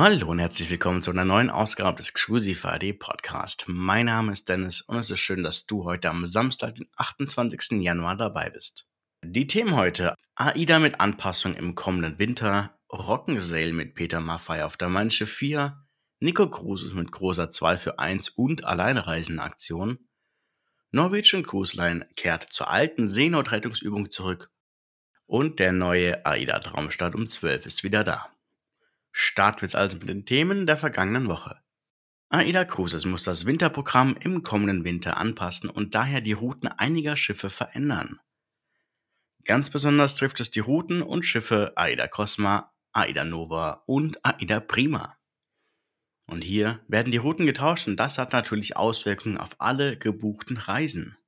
Hallo und herzlich willkommen zu einer neuen Ausgabe des Exclusive AD Podcast. Mein Name ist Dennis und es ist schön, dass du heute am Samstag, den 28. Januar dabei bist. Die Themen heute: AIDA mit Anpassung im kommenden Winter, Rock'n'Sail mit Peter Maffay auf der Manche 4, Nico Cruises mit großer 2 für 1 und Alleinreisenaktion, Norwegian Cruise Line kehrt zur alten Seenotrettungsübung zurück und der neue AIDA Traumstart um 12 ist wieder da. Starten wir jetzt also mit den Themen der vergangenen Woche. AIDA Cruises muss das Winterprogramm im kommenden Winter anpassen und daher die Routen einiger Schiffe verändern. Ganz besonders trifft es die Routen und Schiffe AIDA Cosma, AIDA Nova und AIDA Prima. Und hier werden die Routen getauscht und das hat natürlich Auswirkungen auf alle gebuchten Reisen.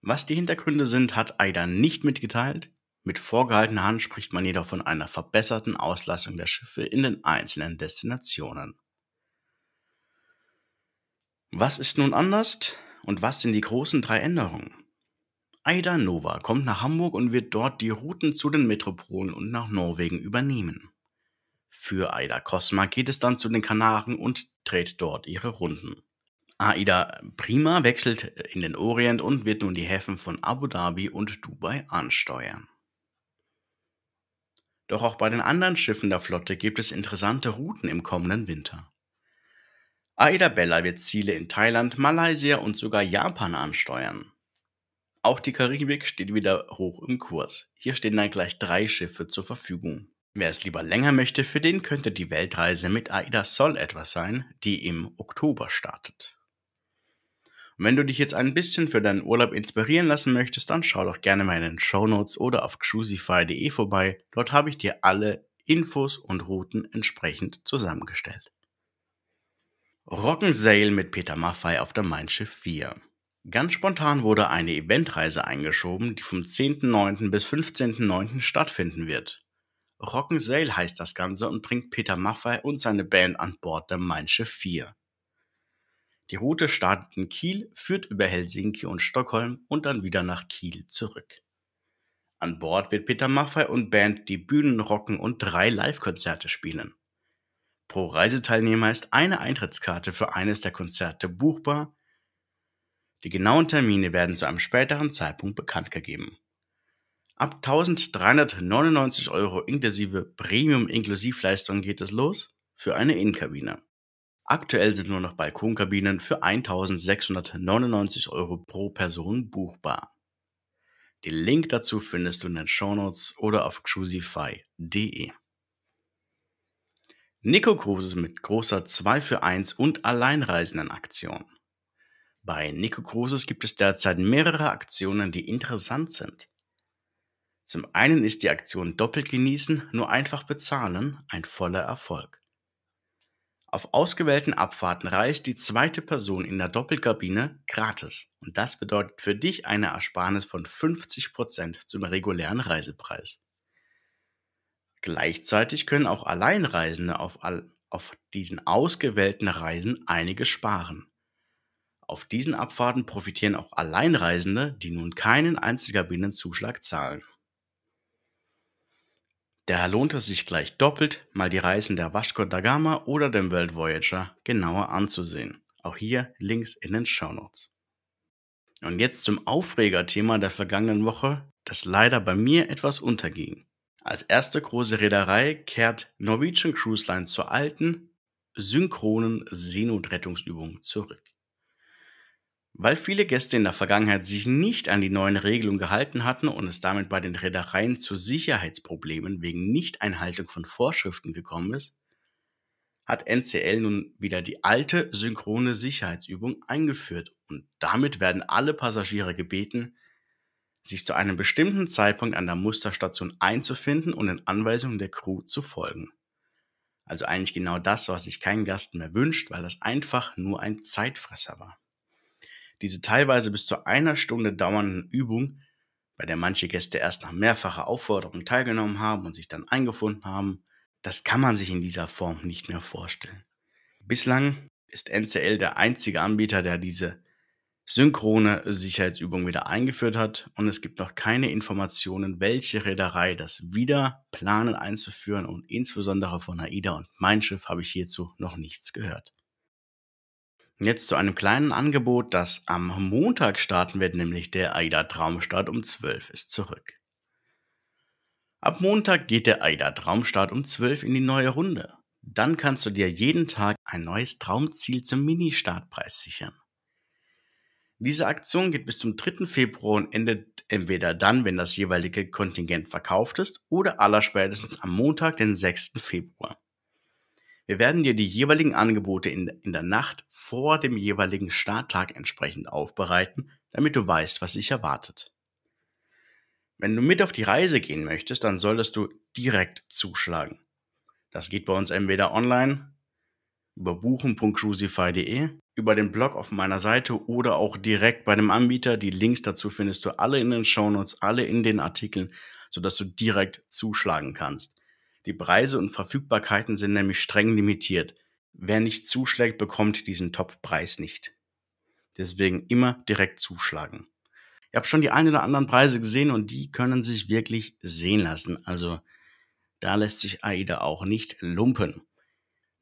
Was die Hintergründe sind, hat AIDA nicht mitgeteilt. Mit vorgehaltener Hand spricht man jedoch von einer verbesserten Auslastung der Schiffe in den einzelnen Destinationen. Was ist nun anders und was sind die großen drei Änderungen? AIDA Nova kommt nach Hamburg und wird dort die Routen zu den Metropolen und nach Norwegen übernehmen. Für AIDA Cosma geht es dann zu den Kanaren und dreht dort ihre Runden. AIDA Prima wechselt in den Orient und wird nun die Häfen von Abu Dhabi und Dubai ansteuern. Doch auch bei den anderen Schiffen der Flotte gibt es interessante Routen im kommenden Winter. Aida Bella wird Ziele in Thailand, Malaysia und sogar Japan ansteuern. Auch die Karibik steht wieder hoch im Kurs. Hier stehen dann gleich drei Schiffe zur Verfügung. Wer es lieber länger möchte, für den könnte die Weltreise mit Aida Sol etwas sein, die im Oktober startet. Und wenn du dich jetzt ein bisschen für deinen Urlaub inspirieren lassen möchtest, dann schau doch gerne mal in den Show Notes oder auf cruisify.de vorbei. Dort habe ich dir alle Infos und Routen entsprechend zusammengestellt. Rock'n'Sail mit Peter Maffei auf der Mein Schiff 4. Ganz spontan wurde eine Eventreise eingeschoben, die vom 10.9. bis 15.9. stattfinden wird. Rock'n'Sail heißt das Ganze und bringt Peter Maffei und seine Band an Bord der Mein Schiff 4. Die Route startet in Kiel, führt über Helsinki und Stockholm und dann wieder nach Kiel zurück. An Bord wird Peter Maffay und Band die Bühnen rocken und drei Live-Konzerte spielen. Pro Reiseteilnehmer ist eine Eintrittskarte für eines der Konzerte buchbar. Die genauen Termine werden zu einem späteren Zeitpunkt bekannt gegeben. Ab 1399 Euro inklusive Premium-Inklusivleistung geht es los für eine Innenkabine. Aktuell sind nur noch Balkonkabinen für 1699 Euro pro Person buchbar. Den Link dazu findest du in den Shownotes oder auf cruisify.de. Nico Cruises mit großer 2 für 1 und Alleinreisenden-Aktion. Bei Nico Cruises gibt es derzeit mehrere Aktionen, die interessant sind. Zum einen ist die Aktion Doppelt genießen, nur einfach bezahlen ein voller Erfolg. Auf ausgewählten Abfahrten reist die zweite Person in der Doppelkabine gratis und das bedeutet für dich eine Ersparnis von 50% zum regulären Reisepreis. Gleichzeitig können auch Alleinreisende auf, all, auf diesen ausgewählten Reisen einiges sparen. Auf diesen Abfahrten profitieren auch Alleinreisende, die nun keinen Einzelkabinenzuschlag zahlen. Daher lohnt es sich gleich doppelt, mal die Reisen der Vasco da Gama oder dem World Voyager genauer anzusehen. Auch hier Links in den Show Notes. Und jetzt zum Aufregerthema der vergangenen Woche, das leider bei mir etwas unterging. Als erste große Reederei kehrt Norwegian Cruise Line zur alten, synchronen Seenotrettungsübung zurück. Weil viele Gäste in der Vergangenheit sich nicht an die neuen Regelungen gehalten hatten und es damit bei den Reedereien zu Sicherheitsproblemen wegen Nichteinhaltung von Vorschriften gekommen ist, hat NCL nun wieder die alte synchrone Sicherheitsübung eingeführt und damit werden alle Passagiere gebeten, sich zu einem bestimmten Zeitpunkt an der Musterstation einzufinden und den Anweisungen der Crew zu folgen. Also eigentlich genau das, was sich kein Gast mehr wünscht, weil das einfach nur ein Zeitfresser war. Diese teilweise bis zu einer Stunde dauernden Übung, bei der manche Gäste erst nach mehrfacher Aufforderung teilgenommen haben und sich dann eingefunden haben, das kann man sich in dieser Form nicht mehr vorstellen. Bislang ist NCL der einzige Anbieter, der diese synchrone Sicherheitsübungen wieder eingeführt hat und es gibt noch keine Informationen, welche Reederei das wieder planen einzuführen und insbesondere von AIDA und Mein Schiff habe ich hierzu noch nichts gehört. Jetzt zu einem kleinen Angebot, das am Montag starten wird, nämlich der AIDA Traumstart um 12 ist zurück. Ab Montag geht der AIDA Traumstart um 12 in die neue Runde. Dann kannst du dir jeden Tag ein neues Traumziel zum Mini-Startpreis sichern. Diese Aktion geht bis zum 3. Februar und endet entweder dann, wenn das jeweilige Kontingent verkauft ist, oder allerspätestens am Montag, den 6. Februar. Wir werden dir die jeweiligen Angebote in, in der Nacht vor dem jeweiligen Starttag entsprechend aufbereiten, damit du weißt, was dich erwartet. Wenn du mit auf die Reise gehen möchtest, dann solltest du direkt zuschlagen. Das geht bei uns entweder online über buchen.crucify.de, über den Blog auf meiner Seite oder auch direkt bei dem Anbieter. Die Links dazu findest du alle in den Shownotes, alle in den Artikeln, sodass du direkt zuschlagen kannst. Die Preise und Verfügbarkeiten sind nämlich streng limitiert. Wer nicht zuschlägt, bekommt diesen Top-Preis nicht. Deswegen immer direkt zuschlagen. Ich habe schon die ein oder anderen Preise gesehen und die können sich wirklich sehen lassen. Also da lässt sich AIDA auch nicht lumpen.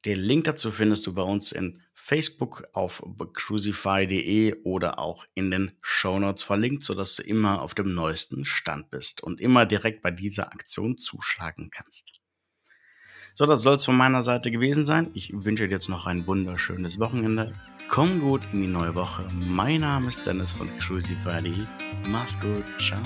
Den Link dazu findest du bei uns in Facebook auf crucify.de oder auch in den Show Notes verlinkt, sodass du immer auf dem neuesten Stand bist und immer direkt bei dieser Aktion zuschlagen kannst. So, das soll es von meiner Seite gewesen sein. Ich wünsche dir jetzt noch ein wunderschönes Wochenende. Komm gut in die neue Woche. Mein Name ist Dennis von Crucify.de. Mach's gut. Ciao.